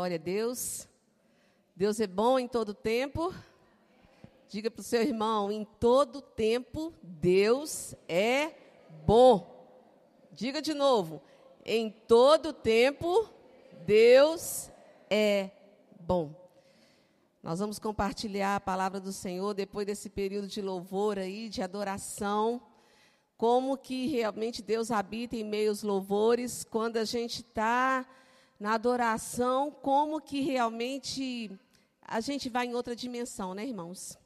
Glória a Deus. Deus é bom em todo tempo. Diga para o seu irmão: em todo tempo, Deus é bom. Diga de novo: em todo tempo, Deus é bom. Nós vamos compartilhar a palavra do Senhor depois desse período de louvor aí, de adoração. Como que realmente Deus habita em meio aos louvores, quando a gente está na adoração, como que realmente a gente vai em outra dimensão, né, irmãos?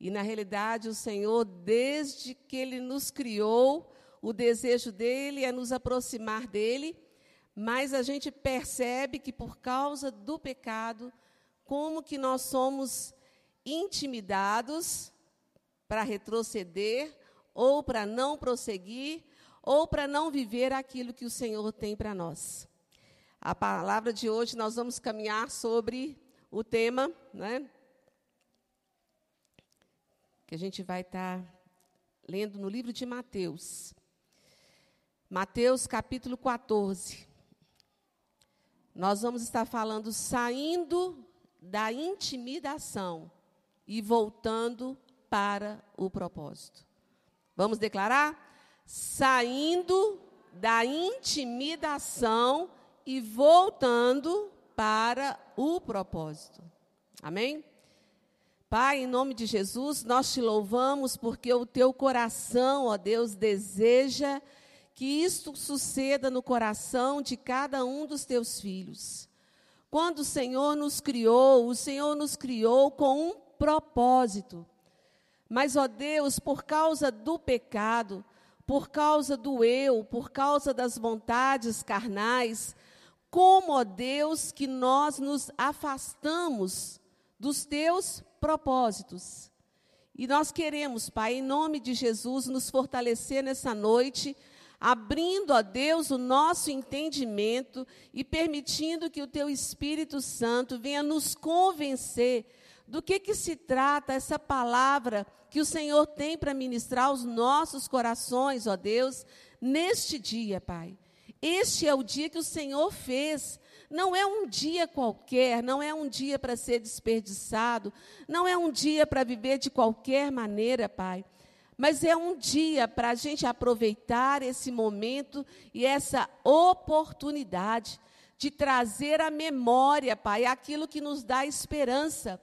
E na realidade, o Senhor, desde que Ele nos criou, o desejo dele é nos aproximar dele, mas a gente percebe que por causa do pecado, como que nós somos intimidados para retroceder, ou para não prosseguir, ou para não viver aquilo que o Senhor tem para nós. A palavra de hoje nós vamos caminhar sobre o tema, né? Que a gente vai estar tá lendo no livro de Mateus. Mateus capítulo 14. Nós vamos estar falando saindo da intimidação e voltando para o propósito. Vamos declarar? Saindo da intimidação e voltando para o propósito. Amém? Pai, em nome de Jesus, nós te louvamos porque o teu coração, ó Deus, deseja que isto suceda no coração de cada um dos teus filhos. Quando o Senhor nos criou, o Senhor nos criou com um propósito. Mas, ó Deus, por causa do pecado, por causa do eu, por causa das vontades carnais, como, ó Deus, que nós nos afastamos dos teus propósitos. E nós queremos, Pai, em nome de Jesus, nos fortalecer nessa noite, abrindo a Deus o nosso entendimento e permitindo que o Teu Espírito Santo venha nos convencer do que, que se trata essa palavra que o Senhor tem para ministrar aos nossos corações, ó Deus, neste dia, Pai. Este é o dia que o Senhor fez. Não é um dia qualquer, não é um dia para ser desperdiçado, não é um dia para viver de qualquer maneira, Pai. Mas é um dia para a gente aproveitar esse momento e essa oportunidade de trazer à memória, Pai, aquilo que nos dá esperança.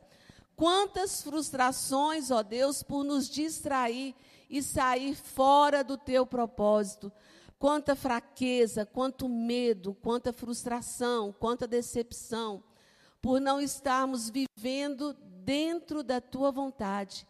Quantas frustrações, ó Deus, por nos distrair e sair fora do teu propósito quanta fraqueza, quanto medo, quanta frustração, quanta decepção, por não estarmos vivendo dentro da tua vontade.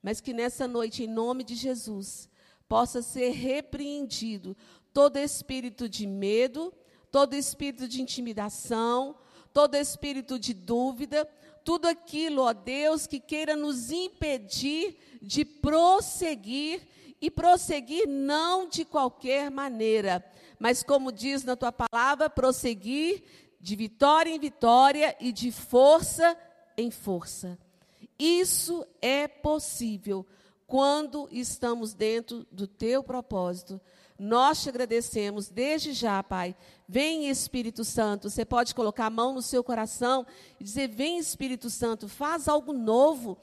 Mas que nessa noite, em nome de Jesus, possa ser repreendido todo espírito de medo, todo espírito de intimidação, todo espírito de dúvida, tudo aquilo, ó Deus, que queira nos impedir de prosseguir e prosseguir não de qualquer maneira, mas como diz na tua palavra, prosseguir de vitória em vitória e de força em força. Isso é possível quando estamos dentro do teu propósito. Nós te agradecemos desde já, Pai. Vem Espírito Santo. Você pode colocar a mão no seu coração e dizer: Vem Espírito Santo, faz algo novo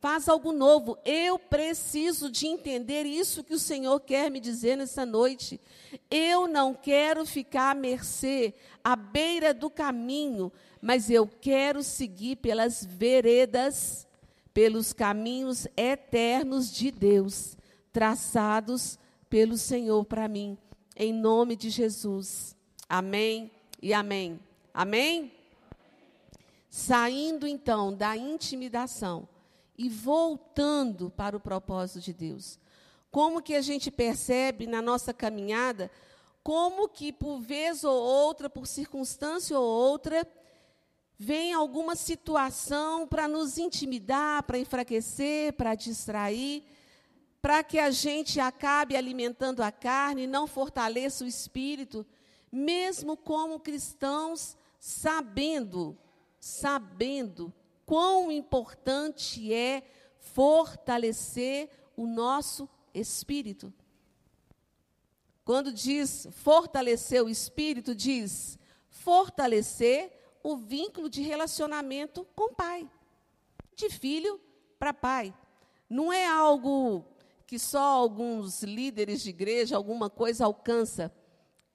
faz algo novo. Eu preciso de entender isso que o Senhor quer me dizer nessa noite. Eu não quero ficar à mercê, à beira do caminho, mas eu quero seguir pelas veredas, pelos caminhos eternos de Deus, traçados pelo Senhor para mim. Em nome de Jesus. Amém e amém. Amém? Saindo então da intimidação e voltando para o propósito de Deus. Como que a gente percebe na nossa caminhada, como que por vez ou outra, por circunstância ou outra, vem alguma situação para nos intimidar, para enfraquecer, para distrair, para que a gente acabe alimentando a carne e não fortaleça o espírito, mesmo como cristãos, sabendo, sabendo quão importante é fortalecer o nosso espírito. Quando diz fortalecer o espírito, diz fortalecer o vínculo de relacionamento com o pai, de filho para pai. Não é algo que só alguns líderes de igreja, alguma coisa alcança.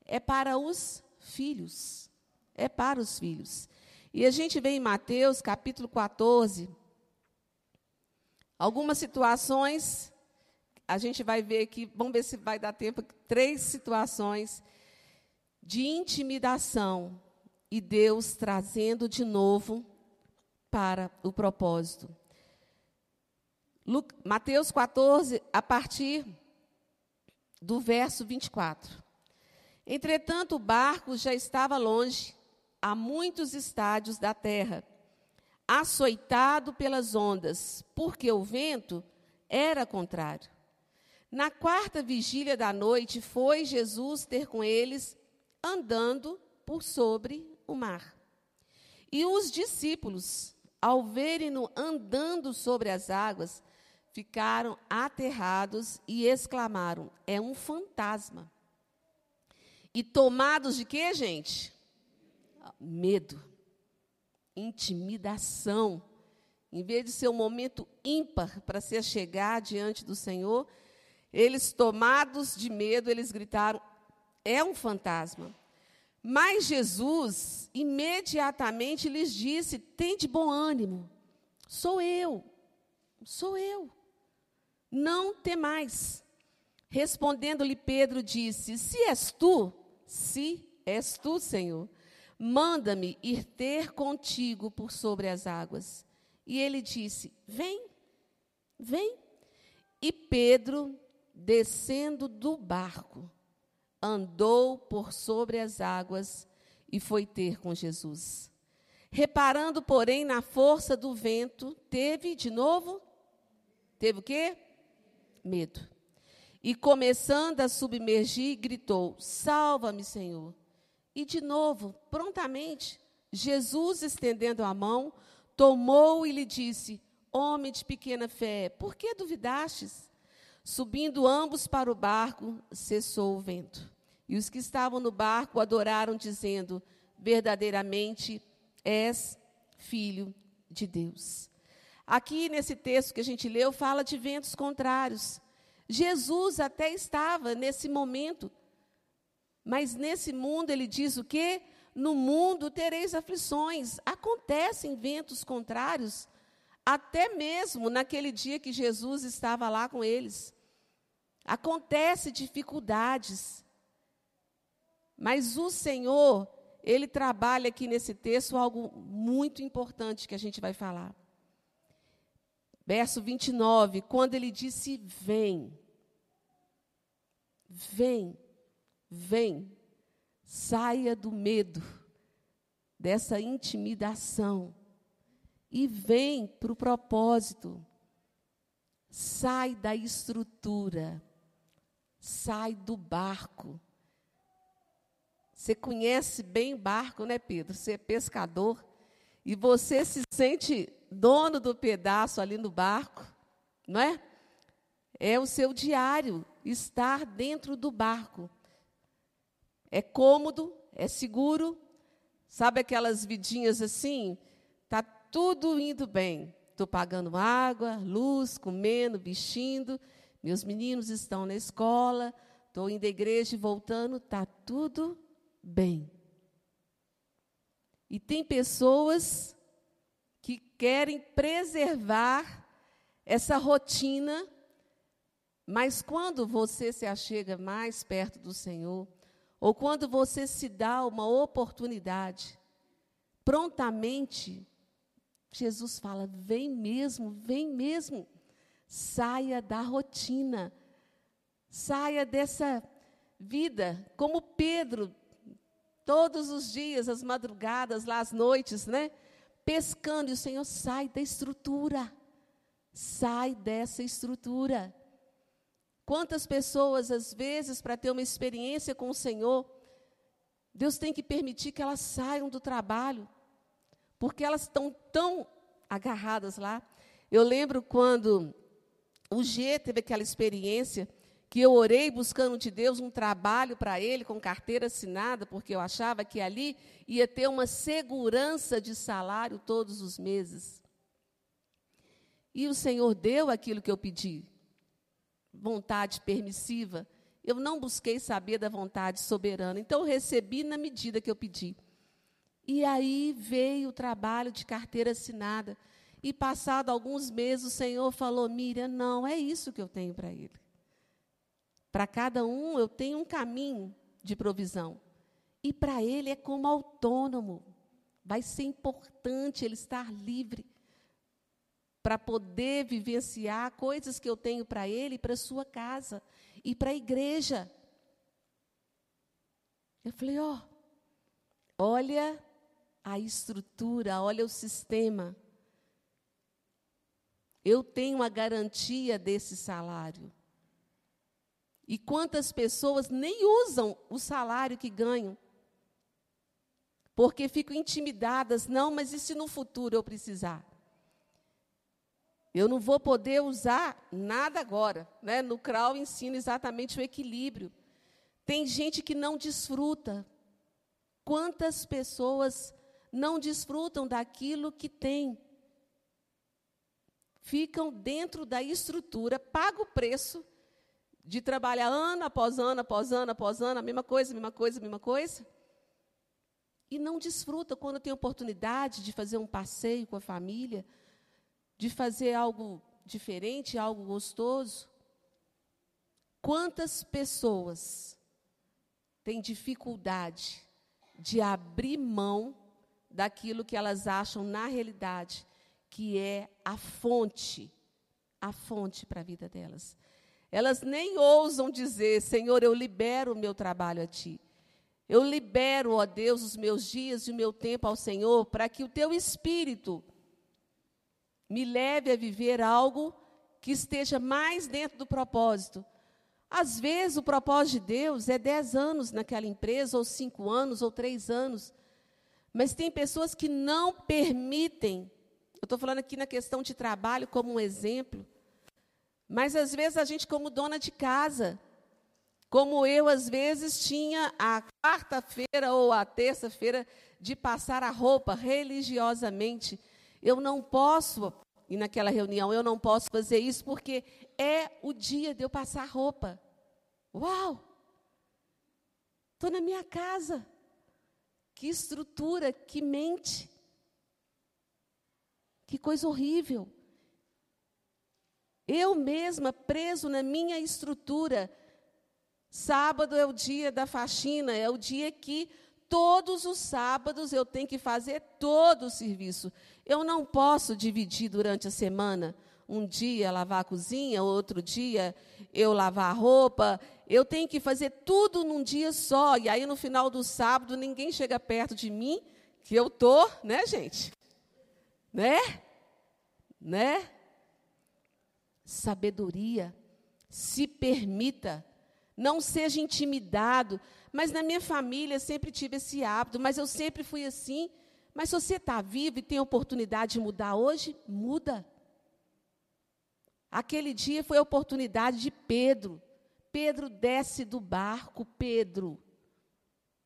É para os filhos. É para os filhos. E a gente vê em Mateus, capítulo 14, algumas situações, a gente vai ver aqui, vamos ver se vai dar tempo, três situações de intimidação e Deus trazendo de novo para o propósito. Mateus 14, a partir do verso 24. Entretanto, o barco já estava longe, a muitos estádios da terra, açoitado pelas ondas, porque o vento era contrário. Na quarta vigília da noite, foi Jesus ter com eles, andando por sobre o mar. E os discípulos, ao verem-no andando sobre as águas, ficaram aterrados e exclamaram: É um fantasma. E tomados de quê, gente? Medo, intimidação. Em vez de ser um momento ímpar para se chegar diante do Senhor, eles, tomados de medo, eles gritaram: É um fantasma. Mas Jesus imediatamente lhes disse: Tem de bom ânimo, sou eu, sou eu não temais. Respondendo-lhe Pedro, disse: Se és tu, se és tu, Senhor, manda-me ir ter contigo por sobre as águas. E ele disse: Vem, vem. E Pedro, descendo do barco, andou por sobre as águas e foi ter com Jesus. Reparando, porém, na força do vento, teve de novo, teve o quê? medo. E começando a submergir, gritou: Salva-me, Senhor. E de novo, prontamente, Jesus, estendendo a mão, tomou e lhe disse: Homem de pequena fé, por que duvidastes? Subindo ambos para o barco, cessou o vento. E os que estavam no barco adoraram, dizendo: Verdadeiramente és filho de Deus. Aqui nesse texto que a gente leu, fala de ventos contrários. Jesus até estava nesse momento, mas nesse mundo ele diz o quê? No mundo tereis aflições. Acontecem ventos contrários, até mesmo naquele dia que Jesus estava lá com eles. Acontece dificuldades. Mas o Senhor, ele trabalha aqui nesse texto algo muito importante que a gente vai falar. Verso 29, quando ele disse: Vem, vem, vem, saia do medo, dessa intimidação, e vem para o propósito. Sai da estrutura, sai do barco. Você conhece bem barco, né, Pedro? Você é pescador e você se sente dono do pedaço ali no barco, não é? É o seu diário estar dentro do barco. É cômodo, é seguro. Sabe aquelas vidinhas assim? Tá tudo indo bem. Estou pagando água, luz, comendo, vestindo. Meus meninos estão na escola. Estou indo à igreja e voltando. Tá tudo bem. E tem pessoas que querem preservar essa rotina, mas quando você se achega mais perto do Senhor, ou quando você se dá uma oportunidade, prontamente, Jesus fala: vem mesmo, vem mesmo, saia da rotina, saia dessa vida, como Pedro, todos os dias, as madrugadas, lá as noites, né? pescando, e o Senhor sai da estrutura. Sai dessa estrutura. Quantas pessoas, às vezes, para ter uma experiência com o Senhor, Deus tem que permitir que elas saiam do trabalho, porque elas estão tão agarradas lá. Eu lembro quando o G teve aquela experiência que eu orei buscando de Deus um trabalho para ele com carteira assinada, porque eu achava que ali ia ter uma segurança de salário todos os meses. E o Senhor deu aquilo que eu pedi. Vontade permissiva. Eu não busquei saber da vontade soberana. Então eu recebi na medida que eu pedi. E aí veio o trabalho de carteira assinada. E passado alguns meses, o Senhor falou: Miriam, não, é isso que eu tenho para ele. Para cada um eu tenho um caminho de provisão. E para ele é como autônomo. Vai ser importante ele estar livre para poder vivenciar coisas que eu tenho para ele para sua casa e para a igreja. Eu falei, ó, oh, olha a estrutura, olha o sistema. Eu tenho a garantia desse salário. E quantas pessoas nem usam o salário que ganham? Porque ficam intimidadas, não, mas e se no futuro eu precisar? Eu não vou poder usar nada agora. Né? No CRAU ensina exatamente o equilíbrio. Tem gente que não desfruta. Quantas pessoas não desfrutam daquilo que têm? Ficam dentro da estrutura, pagam o preço de trabalhar ano após ano, após ano, após ano, a mesma coisa, a mesma coisa, a mesma coisa. E não desfruta quando tem oportunidade de fazer um passeio com a família, de fazer algo diferente, algo gostoso. Quantas pessoas têm dificuldade de abrir mão daquilo que elas acham na realidade que é a fonte, a fonte para a vida delas. Elas nem ousam dizer: Senhor, eu libero o meu trabalho a Ti. Eu libero, ó Deus, os meus dias e o meu tempo ao Senhor, para que o Teu Espírito me leve a viver algo que esteja mais dentro do propósito. Às vezes, o propósito de Deus é dez anos naquela empresa, ou cinco anos, ou três anos. Mas tem pessoas que não permitem. Eu estou falando aqui na questão de trabalho como um exemplo. Mas às vezes a gente, como dona de casa, como eu, às vezes, tinha a quarta-feira ou a terça-feira de passar a roupa religiosamente. Eu não posso, e naquela reunião, eu não posso fazer isso porque é o dia de eu passar roupa. Uau! Estou na minha casa. Que estrutura, que mente. Que coisa horrível. Eu mesma, preso na minha estrutura. Sábado é o dia da faxina, é o dia que todos os sábados eu tenho que fazer todo o serviço. Eu não posso dividir durante a semana. Um dia lavar a cozinha, outro dia eu lavar a roupa. Eu tenho que fazer tudo num dia só. E aí, no final do sábado, ninguém chega perto de mim, que eu tô, né, gente? Né? Né? sabedoria. Se permita, não seja intimidado. Mas na minha família sempre tive esse hábito, mas eu sempre fui assim. Mas se você está vivo e tem oportunidade de mudar hoje, muda. Aquele dia foi a oportunidade de Pedro. Pedro desce do barco, Pedro.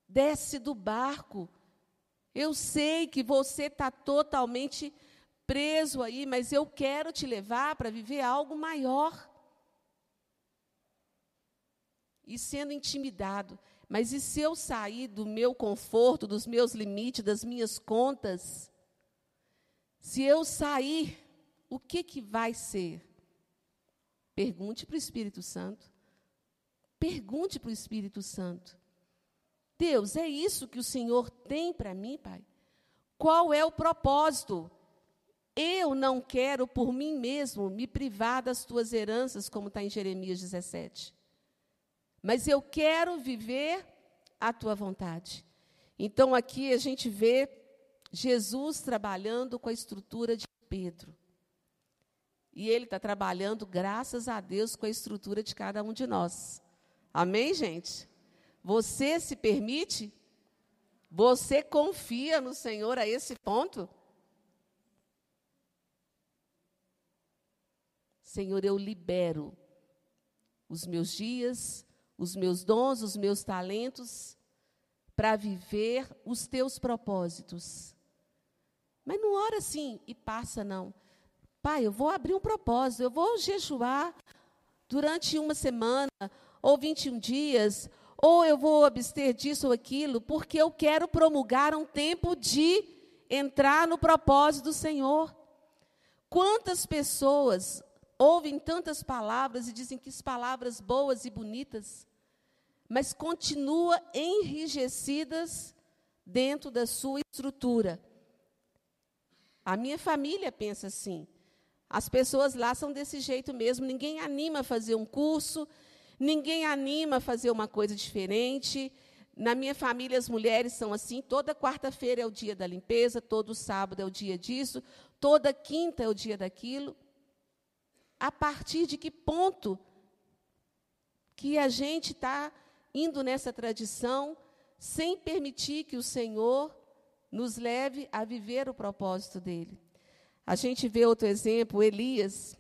Desce do barco. Eu sei que você está totalmente preso aí, mas eu quero te levar para viver algo maior. E sendo intimidado. Mas e se eu sair do meu conforto, dos meus limites, das minhas contas? Se eu sair, o que, que vai ser? Pergunte para o Espírito Santo. Pergunte para o Espírito Santo. Deus, é isso que o Senhor tem para mim, Pai? Qual é o propósito? Eu não quero por mim mesmo me privar das tuas heranças, como está em Jeremias 17. Mas eu quero viver a tua vontade. Então aqui a gente vê Jesus trabalhando com a estrutura de Pedro. E ele está trabalhando, graças a Deus, com a estrutura de cada um de nós. Amém, gente? Você se permite? Você confia no Senhor a esse ponto? Senhor, eu libero os meus dias, os meus dons, os meus talentos, para viver os teus propósitos. Mas não ora assim e passa, não. Pai, eu vou abrir um propósito, eu vou jejuar durante uma semana, ou 21 dias, ou eu vou abster disso ou aquilo, porque eu quero promulgar um tempo de entrar no propósito do Senhor. Quantas pessoas ouvem tantas palavras e dizem que as palavras boas e bonitas, mas continua enrijecidas dentro da sua estrutura. A minha família pensa assim. As pessoas lá são desse jeito mesmo. Ninguém anima a fazer um curso, ninguém anima a fazer uma coisa diferente. Na minha família, as mulheres são assim. Toda quarta-feira é o dia da limpeza, todo sábado é o dia disso, toda quinta é o dia daquilo. A partir de que ponto que a gente está indo nessa tradição sem permitir que o Senhor nos leve a viver o propósito dele. A gente vê outro exemplo, Elias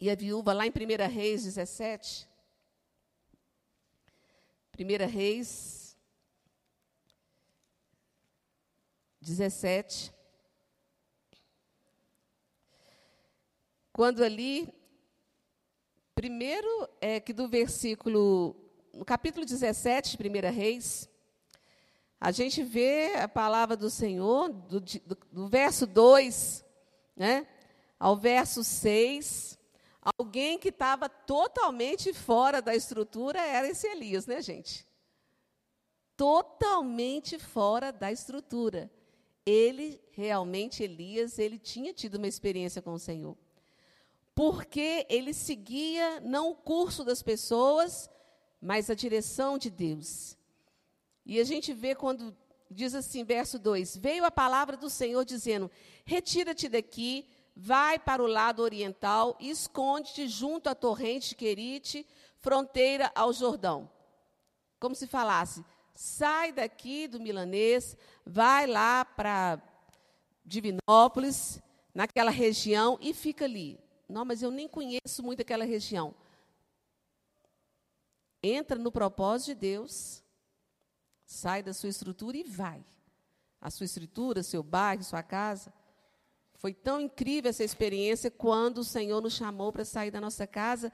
e a viúva, lá em 1 Reis 17. 1 Reis 17. Quando ali, primeiro é que do versículo, no capítulo 17 de 1 Reis, a gente vê a palavra do Senhor, do, do, do verso 2 né, ao verso 6. Alguém que estava totalmente fora da estrutura era esse Elias, né, gente? Totalmente fora da estrutura. Ele, realmente, Elias, ele tinha tido uma experiência com o Senhor. Porque ele seguia não o curso das pessoas, mas a direção de Deus. E a gente vê quando diz assim, verso 2: Veio a palavra do Senhor dizendo: Retira-te daqui, vai para o lado oriental esconde-te junto à torrente de Querite, fronteira ao Jordão. Como se falasse: sai daqui do milanês, vai lá para Divinópolis, naquela região, e fica ali. Não, mas eu nem conheço muito aquela região. Entra no propósito de Deus Sai da sua estrutura e vai. A sua estrutura, seu bairro, sua casa. Foi tão incrível essa experiência quando o Senhor nos chamou para sair da nossa casa,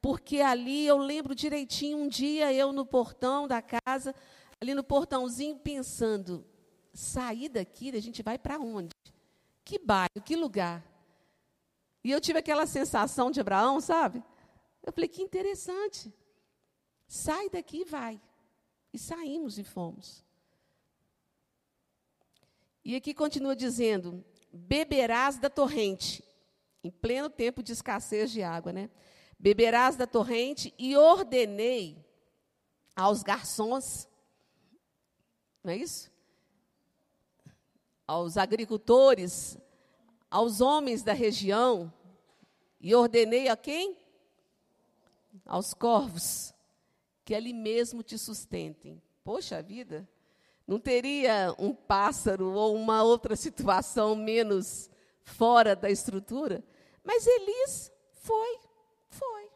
porque ali eu lembro direitinho, um dia eu no portão da casa, ali no portãozinho, pensando: sair daqui, a gente vai para onde? Que bairro, que lugar? E eu tive aquela sensação de Abraão, sabe? Eu falei: que interessante. Sai daqui e vai. E saímos e fomos. E aqui continua dizendo: beberás da torrente, em pleno tempo de escassez de água, né? Beberás da torrente e ordenei aos garçons, não é isso? Aos agricultores, aos homens da região, e ordenei a quem? Aos corvos, que ali mesmo te sustentem. Poxa vida, não teria um pássaro ou uma outra situação menos fora da estrutura? Mas Elias foi, foi.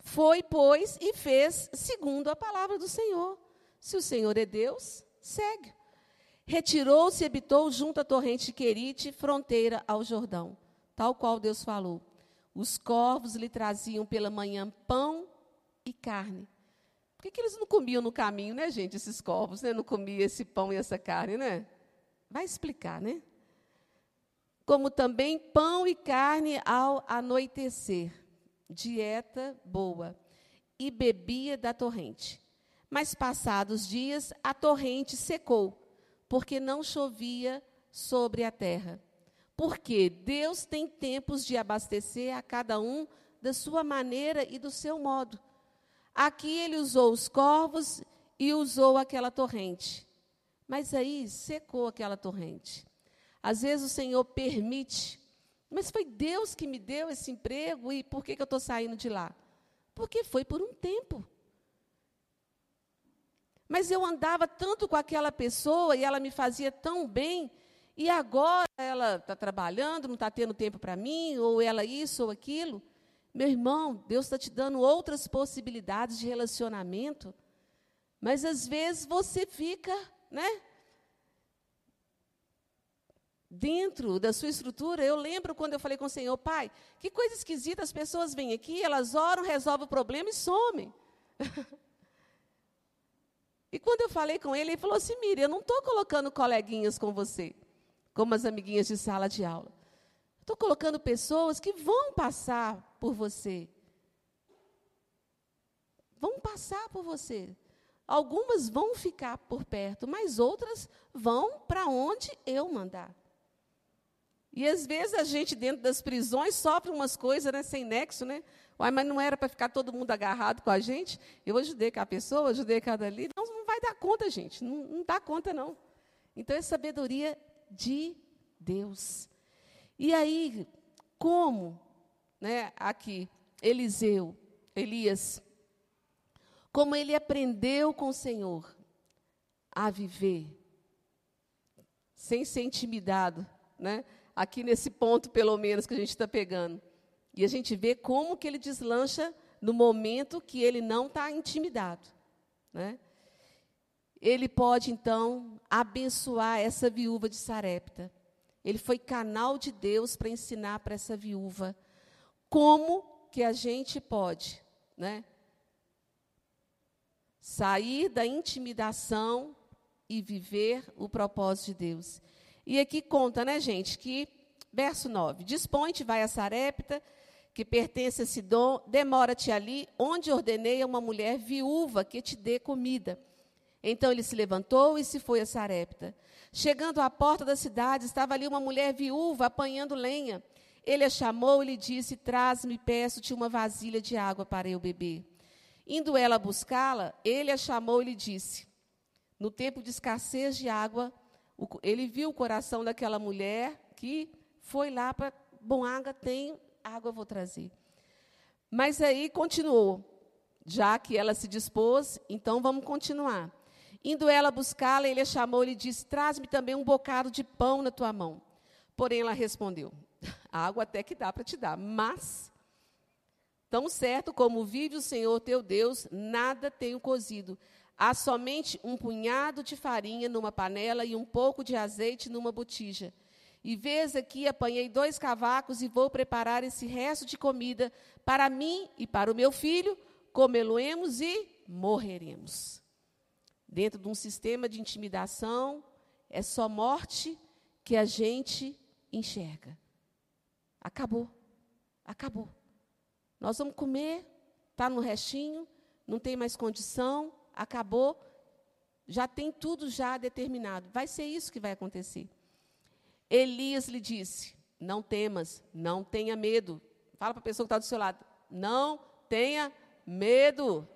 Foi, pois, e fez segundo a palavra do Senhor. Se o Senhor é Deus, segue. Retirou-se e habitou junto à torrente Querite, fronteira ao Jordão, tal qual Deus falou. Os corvos lhe traziam pela manhã pão e carne. Por que, que eles não comiam no caminho, né, gente, esses corvos, né? Não comiam esse pão e essa carne, né? Vai explicar, né? Como também pão e carne ao anoitecer, dieta boa, e bebia da torrente. Mas passados dias, a torrente secou, porque não chovia sobre a terra. Porque Deus tem tempos de abastecer a cada um da sua maneira e do seu modo. Aqui ele usou os corvos e usou aquela torrente. Mas aí secou aquela torrente. Às vezes o Senhor permite, mas foi Deus que me deu esse emprego e por que, que eu estou saindo de lá? Porque foi por um tempo. Mas eu andava tanto com aquela pessoa e ela me fazia tão bem, e agora ela está trabalhando, não está tendo tempo para mim, ou ela isso ou aquilo. Meu irmão, Deus está te dando outras possibilidades de relacionamento, mas às vezes você fica, né? Dentro da sua estrutura, eu lembro quando eu falei com o Senhor, Pai, que coisa esquisita, as pessoas vêm aqui, elas oram, resolvem o problema e somem. e quando eu falei com ele, ele falou assim: Miriam, eu não estou colocando coleguinhas com você, como as amiguinhas de sala de aula. Estou colocando pessoas que vão passar por você. Vão passar por você. Algumas vão ficar por perto, mas outras vão para onde eu mandar. E às vezes a gente, dentro das prisões, sofre umas coisas né, sem nexo, né? Uai, mas não era para ficar todo mundo agarrado com a gente? Eu ajudei cada pessoa, ajudei cada ali. Não, não vai dar conta, gente. Não, não dá conta, não. Então é sabedoria de Deus. E aí, como, né, aqui, Eliseu, Elias, como ele aprendeu com o Senhor a viver sem ser intimidado, né? Aqui nesse ponto, pelo menos, que a gente está pegando. E a gente vê como que ele deslancha no momento que ele não está intimidado, né? Ele pode, então, abençoar essa viúva de Sarepta. Ele foi canal de Deus para ensinar para essa viúva como que a gente pode, né? Sair da intimidação e viver o propósito de Deus. E aqui conta, né, gente, que verso 9: Dispõe-te, vai a Sarepta, que pertence a Sidom, demora-te ali, onde ordenei a uma mulher viúva que te dê comida. Então ele se levantou e se foi a Sarepta. Chegando à porta da cidade, estava ali uma mulher viúva apanhando lenha. Ele a chamou e lhe disse: Traz-me, peço-te uma vasilha de água para eu beber. Indo ela buscá-la, ele a chamou e lhe disse: No tempo de escassez de água, ele viu o coração daquela mulher que foi lá para. Bom, água tem, água eu vou trazer. Mas aí continuou. Já que ela se dispôs, então vamos continuar. Indo ela buscá-la, ele a chamou e lhe disse: Traz-me também um bocado de pão na tua mão. Porém, ela respondeu: Água até que dá para te dar, mas, tão certo como vive o Senhor teu Deus, nada tenho cozido. Há somente um punhado de farinha numa panela e um pouco de azeite numa botija. E vês aqui, apanhei dois cavacos e vou preparar esse resto de comida para mim e para o meu filho, comê-lo-emos e morreremos dentro de um sistema de intimidação, é só morte que a gente enxerga. Acabou. Acabou. Nós vamos comer, está no restinho, não tem mais condição, acabou. Já tem tudo já determinado. Vai ser isso que vai acontecer. Elias lhe disse: Não temas, não tenha medo. Fala para a pessoa que está do seu lado: Não tenha medo.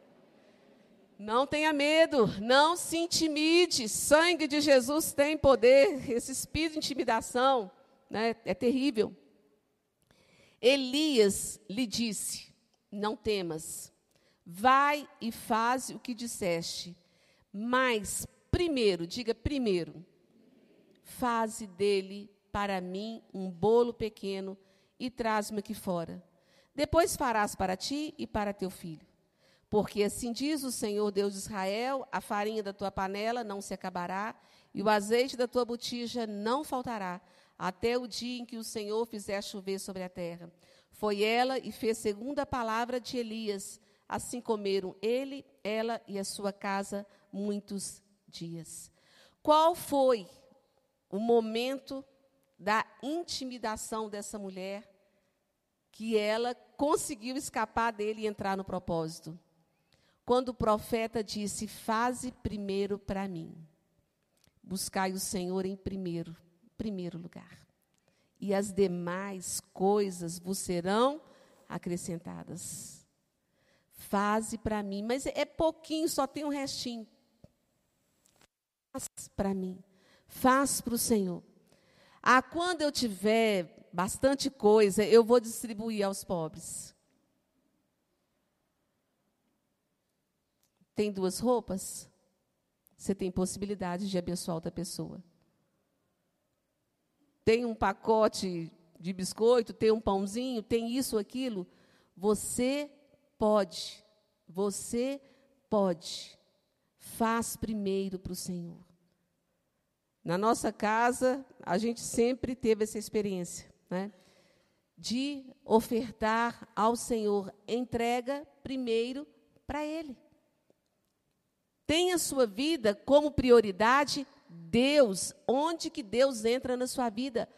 Não tenha medo, não se intimide. Sangue de Jesus tem poder. Esse espírito de intimidação né, é terrível. Elias lhe disse: Não temas, vai e faz o que disseste. Mas primeiro, diga primeiro, faze dele para mim um bolo pequeno e traz-me aqui fora. Depois farás para ti e para teu filho. Porque assim diz o Senhor Deus de Israel: a farinha da tua panela não se acabará, e o azeite da tua botija não faltará, até o dia em que o Senhor fizer chover sobre a terra. Foi ela e fez segundo a palavra de Elias. Assim comeram ele, ela e a sua casa muitos dias. Qual foi o momento da intimidação dessa mulher que ela conseguiu escapar dele e entrar no propósito? quando o profeta disse: Faze primeiro para mim. Buscai o Senhor em primeiro, primeiro lugar. E as demais coisas vos serão acrescentadas. Faze para mim, mas é pouquinho, só tem um restinho. Faz para mim. Faz para o Senhor. Ah, quando eu tiver bastante coisa, eu vou distribuir aos pobres. Tem duas roupas? Você tem possibilidade de abençoar outra pessoa. Tem um pacote de biscoito, tem um pãozinho, tem isso, aquilo. Você pode. Você pode. Faz primeiro para o Senhor. Na nossa casa, a gente sempre teve essa experiência, né? De ofertar ao Senhor entrega primeiro para Ele. Tenha sua vida como prioridade Deus. Onde que Deus entra na sua vida?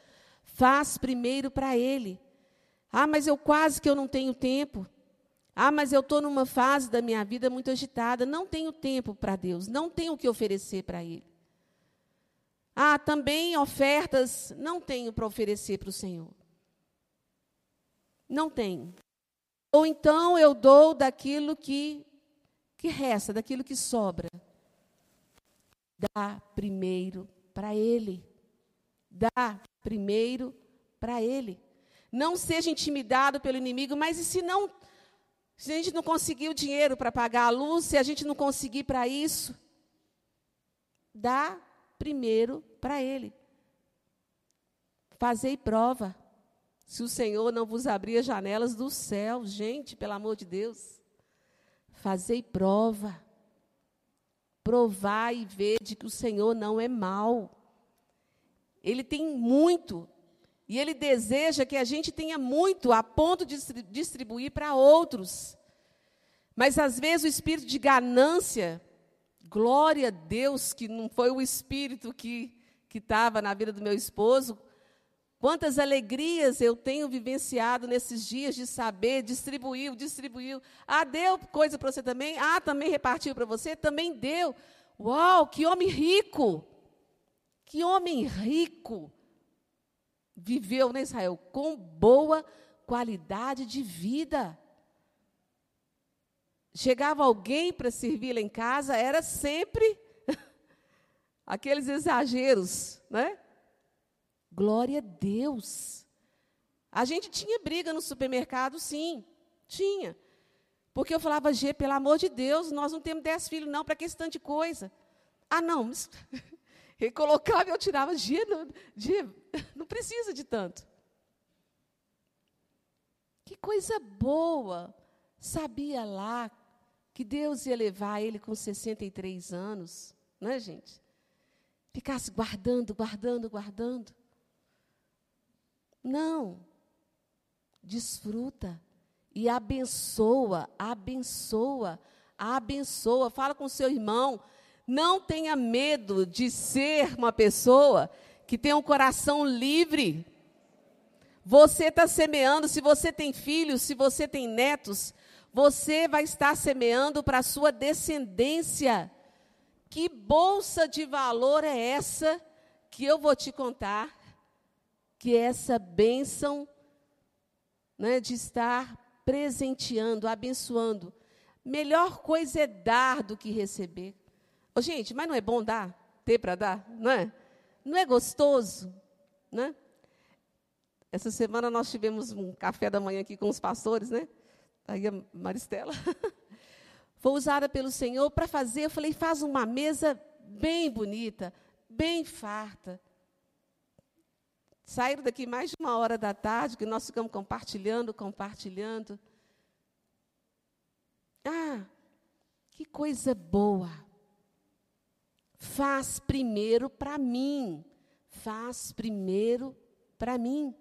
Faz primeiro para Ele. Ah, mas eu quase que eu não tenho tempo. Ah, mas eu estou numa fase da minha vida muito agitada. Não tenho tempo para Deus. Não tenho o que oferecer para Ele. Ah, também ofertas não tenho para oferecer para o Senhor. Não tenho. Ou então eu dou daquilo que, que resta, daquilo que sobra. Dá primeiro para Ele. Dá primeiro para Ele. Não seja intimidado pelo inimigo, mas e se não. Se a gente não conseguir o dinheiro para pagar a luz, se a gente não conseguir para isso, dá primeiro para Ele. Fazei prova. Se o Senhor não vos abrir as janelas do céu, gente, pelo amor de Deus, fazei prova. Provai e vede que o Senhor não é mau. Ele tem muito e Ele deseja que a gente tenha muito a ponto de distribuir para outros. Mas às vezes o espírito de ganância, glória a Deus que não foi o espírito que estava na vida do meu esposo. Quantas alegrias eu tenho vivenciado nesses dias de saber, distribuiu, distribuiu. Ah, deu coisa para você também? Ah, também repartiu para você? Também deu. Uau, que homem rico! Que homem rico! viveu, né, Israel? Com boa qualidade de vida. Chegava alguém para servir lá em casa, era sempre aqueles exageros, né? Glória a Deus. A gente tinha briga no supermercado, sim, tinha. Porque eu falava, G, pelo amor de Deus, nós não temos dez filhos, não, para que esse tanto de coisa? Ah, não, ele colocava e eu tirava, não, G, não precisa de tanto. Que coisa boa. Sabia lá que Deus ia levar ele com 63 anos, não é, gente? Ficasse guardando, guardando, guardando. Não. Desfruta e abençoa, abençoa, abençoa. Fala com seu irmão. Não tenha medo de ser uma pessoa que tem um coração livre. Você está semeando, se você tem filhos, se você tem netos, você vai estar semeando para a sua descendência. Que bolsa de valor é essa que eu vou te contar? Que essa bênção né, de estar presenteando, abençoando. Melhor coisa é dar do que receber. Oh, gente, mas não é bom dar? Ter para dar? Não é? Não é gostoso? Né? Essa semana nós tivemos um café da manhã aqui com os pastores, né? Aí a Maristela foi usada pelo Senhor para fazer, eu falei, faz uma mesa bem bonita, bem farta. Saíram daqui mais de uma hora da tarde, que nós ficamos compartilhando, compartilhando. Ah, que coisa boa faz primeiro para mim. Faz primeiro para mim.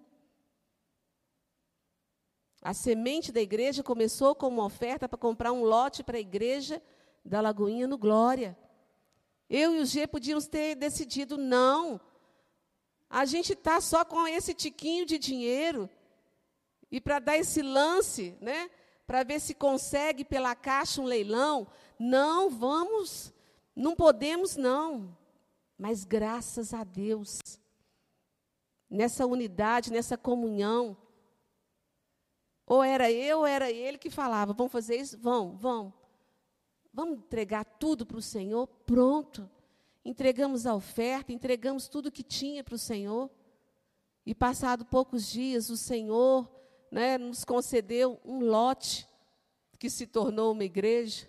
A semente da igreja começou com uma oferta para comprar um lote para a igreja da Lagoinha no Glória. Eu e o G podíamos ter decidido, não. A gente está só com esse tiquinho de dinheiro. E para dar esse lance, né, para ver se consegue pela caixa um leilão, não, vamos não podemos, não. Mas graças a Deus, nessa unidade, nessa comunhão, ou era eu ou era ele que falava: vamos fazer isso? Vamos, vamos. Vamos entregar tudo para o Senhor? Pronto. Entregamos a oferta, entregamos tudo que tinha para o Senhor. E passado poucos dias, o Senhor né, nos concedeu um lote que se tornou uma igreja.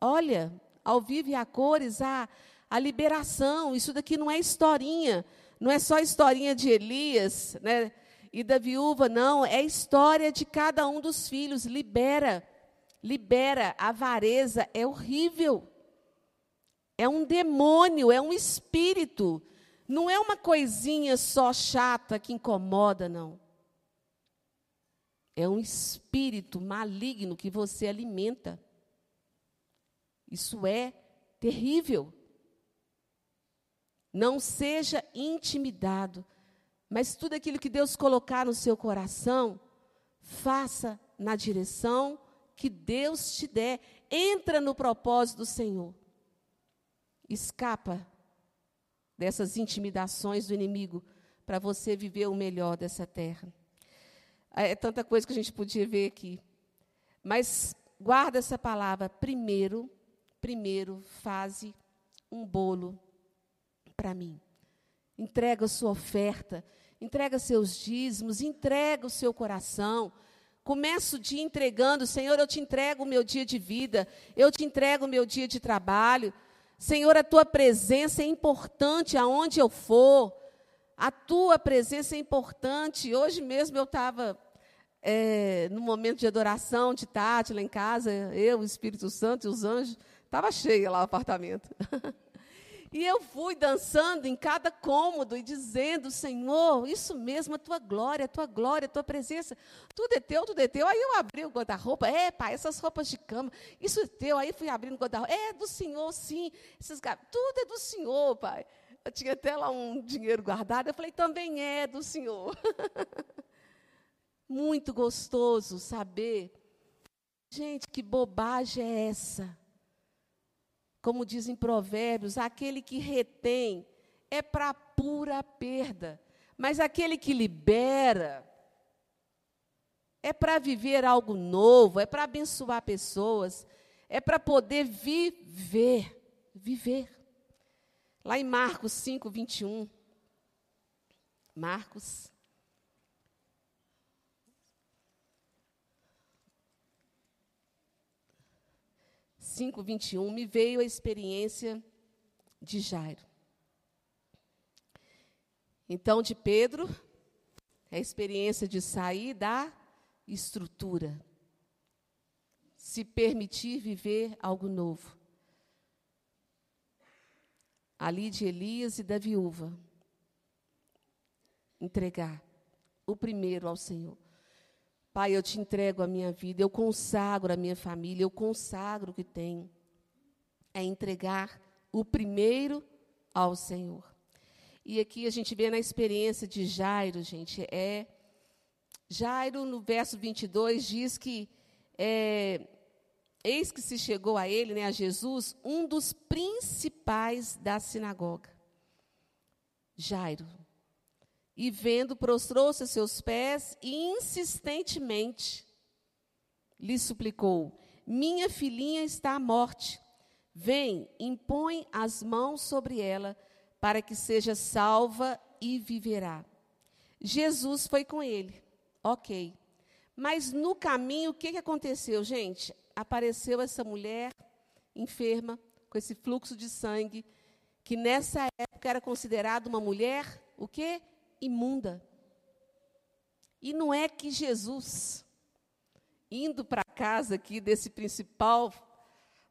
Olha, ao vivo e a cores, a, a liberação. Isso daqui não é historinha, não é só historinha de Elias, né? e da viúva, não, é história de cada um dos filhos. Libera, libera. A avareza é horrível. É um demônio, é um espírito. Não é uma coisinha só chata que incomoda, não. É um espírito maligno que você alimenta. Isso é terrível. Não seja intimidado, mas tudo aquilo que Deus colocar no seu coração, faça na direção que Deus te der. Entra no propósito do Senhor. Escapa dessas intimidações do inimigo para você viver o melhor dessa terra. É tanta coisa que a gente podia ver aqui. Mas guarda essa palavra. Primeiro, primeiro, faze um bolo para mim. Entrega sua oferta, entrega seus dízimos, entrega o seu coração. Começa o dia entregando, Senhor, eu te entrego o meu dia de vida, eu te entrego o meu dia de trabalho. Senhor, a tua presença é importante aonde eu for. A tua presença é importante. Hoje mesmo eu estava é, no momento de adoração de Tati lá em casa, eu, o Espírito Santo e os anjos, estava cheia lá o apartamento. E eu fui dançando em cada cômodo e dizendo, Senhor, isso mesmo, a tua glória, a tua glória, a tua presença, tudo é teu, tudo é teu. Aí eu abri o guarda-roupa, é, pai, essas roupas de cama, isso é teu. Aí fui abrindo o guarda-roupa, é do Senhor, sim. Esses, tudo é do Senhor, pai. Eu tinha até lá um dinheiro guardado, eu falei, também é do Senhor. Muito gostoso saber. Gente, que bobagem é essa? Como dizem Provérbios, aquele que retém é para pura perda, mas aquele que libera é para viver algo novo, é para abençoar pessoas, é para poder viver, viver. Lá em Marcos 5, 21. Marcos 5, 21, me veio a experiência de Jairo. Então, de Pedro, a experiência de sair da estrutura, se permitir viver algo novo. Ali de Elias e da viúva, entregar o primeiro ao Senhor. Pai, eu te entrego a minha vida, eu consagro a minha família, eu consagro o que tenho. É entregar o primeiro ao Senhor. E aqui a gente vê na experiência de Jairo, gente, é. Jairo, no verso 22, diz que. É, eis que se chegou a ele, né, a Jesus, um dos principais da sinagoga. Jairo, e vendo, prostrou-se a seus pés e insistentemente lhe suplicou: Minha filhinha está à morte. Vem, impõe as mãos sobre ela, para que seja salva e viverá. Jesus foi com ele. Ok. Mas no caminho, o que, que aconteceu, gente? Apareceu essa mulher enferma, com esse fluxo de sangue, que nessa época era considerada uma mulher, o quê? Imunda. E não é que Jesus, indo para casa aqui desse principal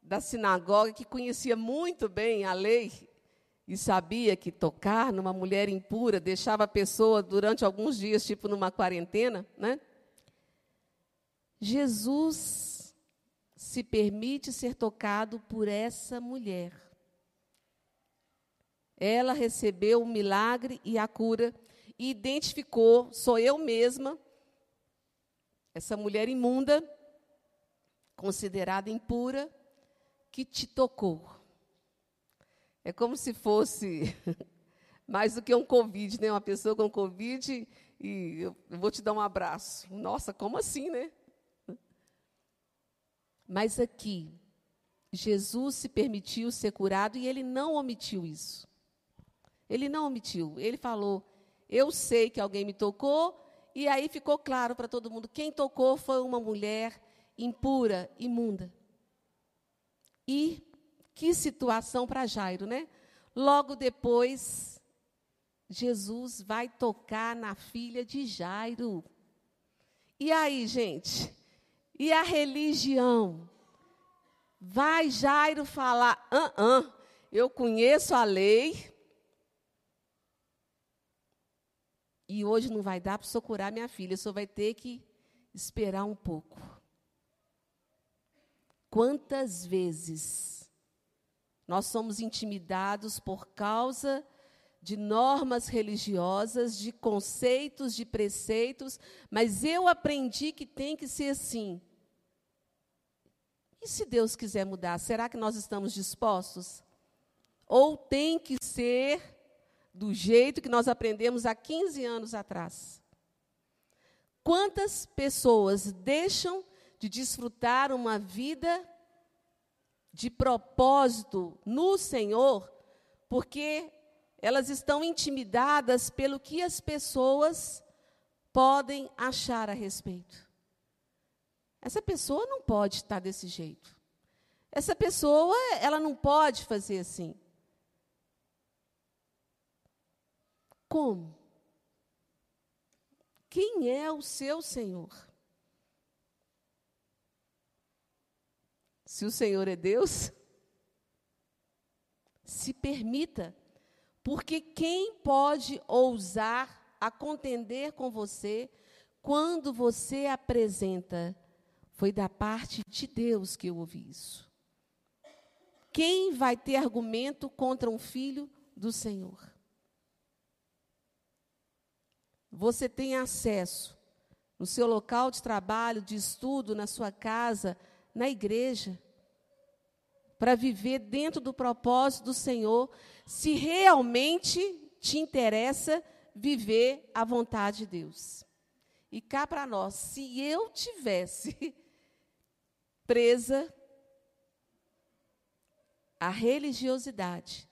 da sinagoga, que conhecia muito bem a lei e sabia que tocar numa mulher impura deixava a pessoa durante alguns dias, tipo numa quarentena, né? Jesus se permite ser tocado por essa mulher. Ela recebeu o milagre e a cura e identificou, sou eu mesma, essa mulher imunda, considerada impura, que te tocou. É como se fosse mais do que um Covid, né? Uma pessoa com Covid e eu vou te dar um abraço. Nossa, como assim, né? Mas aqui, Jesus se permitiu ser curado e ele não omitiu isso. Ele não omitiu. Ele falou: eu sei que alguém me tocou, e aí ficou claro para todo mundo: quem tocou foi uma mulher impura, imunda. E que situação para Jairo, né? Logo depois, Jesus vai tocar na filha de Jairo. E aí, gente? E a religião? Vai Jairo falar: ah, ah, eu conheço a lei. E hoje não vai dar para socorrer minha filha, só vai ter que esperar um pouco. Quantas vezes nós somos intimidados por causa de normas religiosas, de conceitos, de preceitos, mas eu aprendi que tem que ser assim. E se Deus quiser mudar, será que nós estamos dispostos? Ou tem que ser do jeito que nós aprendemos há 15 anos atrás? Quantas pessoas deixam de desfrutar uma vida de propósito no Senhor porque elas estão intimidadas pelo que as pessoas podem achar a respeito? Essa pessoa não pode estar desse jeito. Essa pessoa, ela não pode fazer assim. Como? Quem é o seu Senhor? Se o Senhor é Deus, se permita, porque quem pode ousar a contender com você quando você apresenta foi da parte de Deus que eu ouvi isso. Quem vai ter argumento contra um filho do Senhor? Você tem acesso no seu local de trabalho, de estudo, na sua casa, na igreja, para viver dentro do propósito do Senhor, se realmente te interessa viver a vontade de Deus. E cá para nós, se eu tivesse presa à religiosidade.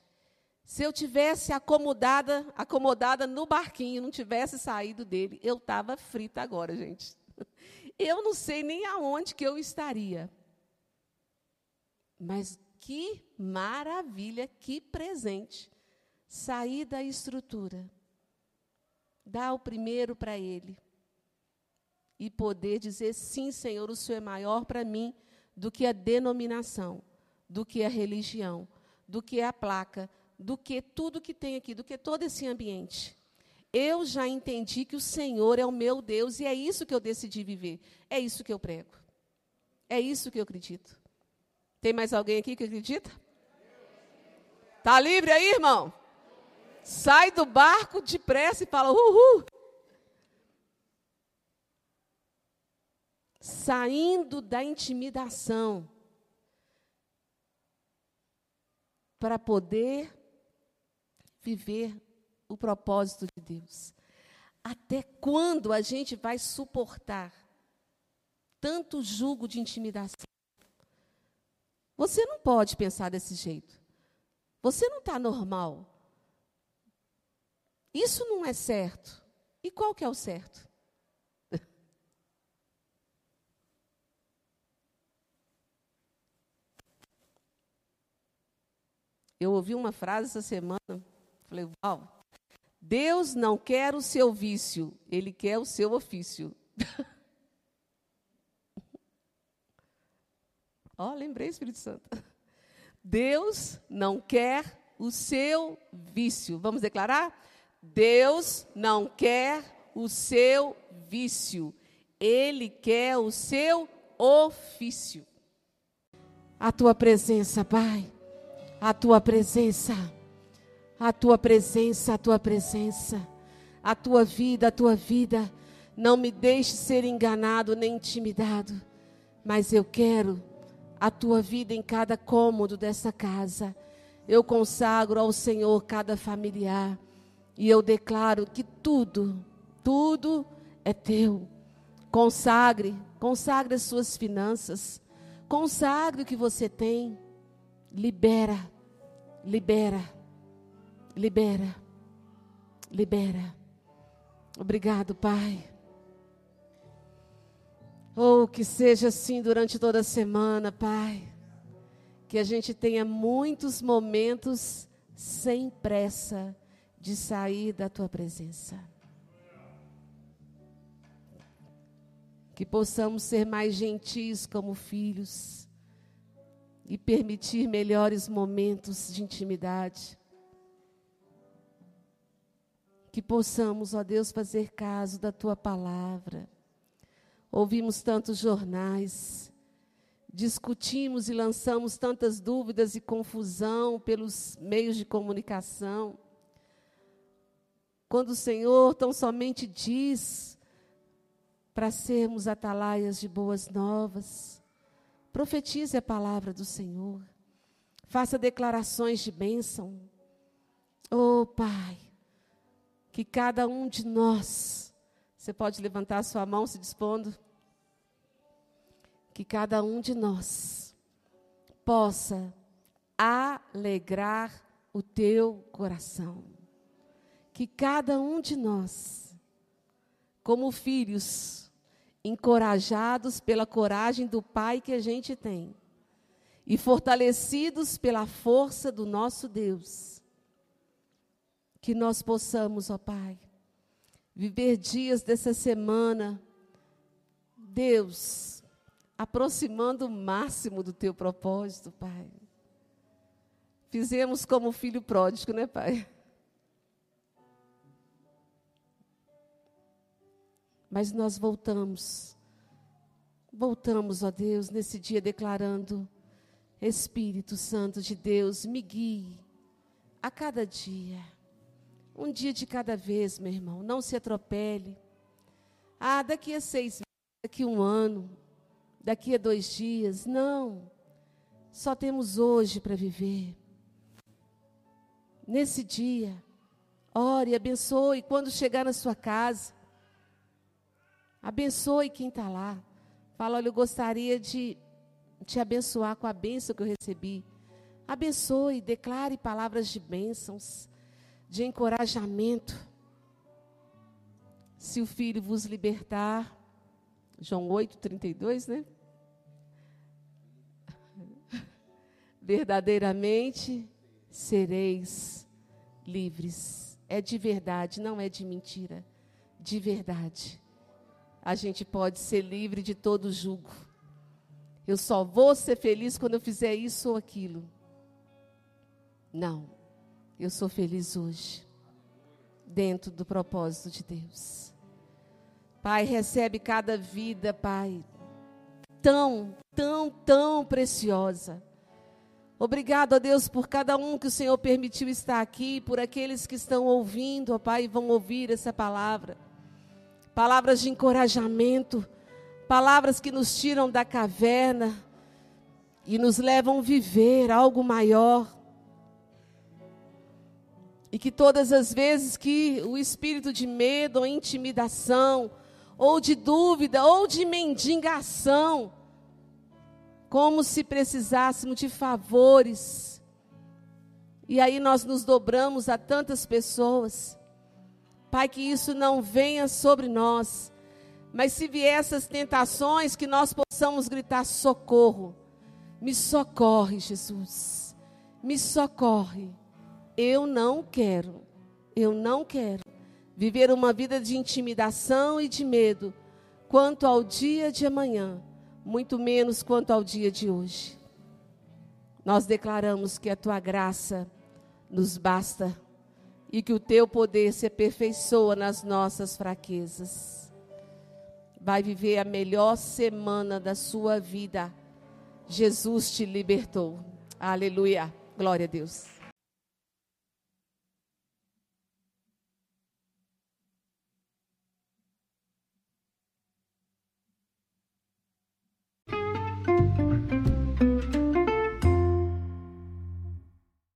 Se eu tivesse acomodada, acomodada no barquinho, não tivesse saído dele, eu estava frita agora, gente. Eu não sei nem aonde que eu estaria. Mas que maravilha, que presente. Sair da estrutura. Dar o primeiro para ele. E poder dizer: sim, Senhor, o Senhor é maior para mim do que a denominação, do que a religião, do que a placa, do que tudo que tem aqui, do que todo esse ambiente. Eu já entendi que o Senhor é o meu Deus e é isso que eu decidi viver. É isso que eu prego. É isso que eu acredito. Tem mais alguém aqui que acredita? Tá livre aí, irmão? Sai do barco depressa e fala: Uhul! saindo da intimidação para poder viver o propósito de Deus. Até quando a gente vai suportar tanto jugo de intimidação? Você não pode pensar desse jeito. Você não está normal. Isso não é certo. E qual que é o certo? Eu ouvi uma frase essa semana, falei, uau, Deus não quer o seu vício, Ele quer o seu ofício. Ó, oh, lembrei, Espírito Santo. Deus não quer o seu vício. Vamos declarar? Deus não quer o seu vício. Ele quer o seu ofício. A tua presença, Pai a tua presença, a tua presença, a tua presença, a tua vida, a tua vida. Não me deixe ser enganado nem intimidado, mas eu quero a tua vida em cada cômodo dessa casa. Eu consagro ao Senhor cada familiar e eu declaro que tudo, tudo é teu. Consagre, consagre as suas finanças, consagre o que você tem, libera Libera, libera, libera. Obrigado, Pai. Ou oh, que seja assim durante toda a semana, Pai. Que a gente tenha muitos momentos sem pressa de sair da tua presença. Que possamos ser mais gentis como filhos e permitir melhores momentos de intimidade. Que possamos, ó Deus, fazer caso da tua palavra. Ouvimos tantos jornais, discutimos e lançamos tantas dúvidas e confusão pelos meios de comunicação. Quando o Senhor tão somente diz para sermos atalaias de boas novas, profetize a palavra do Senhor, faça declarações de bênção. Oh, Pai, que cada um de nós, você pode levantar sua mão se dispondo, que cada um de nós possa alegrar o teu coração. Que cada um de nós, como filhos, encorajados pela coragem do Pai que a gente tem, e fortalecidos pela força do nosso Deus, que nós possamos, ó Pai, viver dias dessa semana, Deus, aproximando o máximo do teu propósito, Pai. Fizemos como filho pródigo, né, Pai? Mas nós voltamos, voltamos, ó Deus, nesse dia declarando: Espírito Santo de Deus, me guie a cada dia, um dia de cada vez, meu irmão, não se atropele. Ah, daqui a seis meses, daqui a um ano, daqui a dois dias. Não. Só temos hoje para viver. Nesse dia, ore, abençoe quando chegar na sua casa. Abençoe quem está lá. Fala, olha, eu gostaria de te abençoar com a bênção que eu recebi. Abençoe, declare palavras de bênçãos, de encorajamento. Se o filho vos libertar, João 8, 32, né? verdadeiramente sereis livres. É de verdade, não é de mentira. De verdade. A gente pode ser livre de todo julgo. Eu só vou ser feliz quando eu fizer isso ou aquilo. Não. Eu sou feliz hoje. Dentro do propósito de Deus. Pai, recebe cada vida, Pai, tão, tão, tão preciosa Obrigado a Deus por cada um que o Senhor permitiu estar aqui, por aqueles que estão ouvindo, ó Pai, e vão ouvir essa palavra. Palavras de encorajamento, palavras que nos tiram da caverna e nos levam a viver algo maior. E que todas as vezes que o espírito de medo ou intimidação, ou de dúvida, ou de mendigação, como se precisássemos de favores. E aí nós nos dobramos a tantas pessoas. Pai, que isso não venha sobre nós. Mas se vier essas tentações, que nós possamos gritar socorro. Me socorre, Jesus. Me socorre. Eu não quero, eu não quero viver uma vida de intimidação e de medo quanto ao dia de amanhã muito menos quanto ao dia de hoje. Nós declaramos que a tua graça nos basta e que o teu poder se aperfeiçoa nas nossas fraquezas. Vai viver a melhor semana da sua vida. Jesus te libertou. Aleluia. Glória a Deus.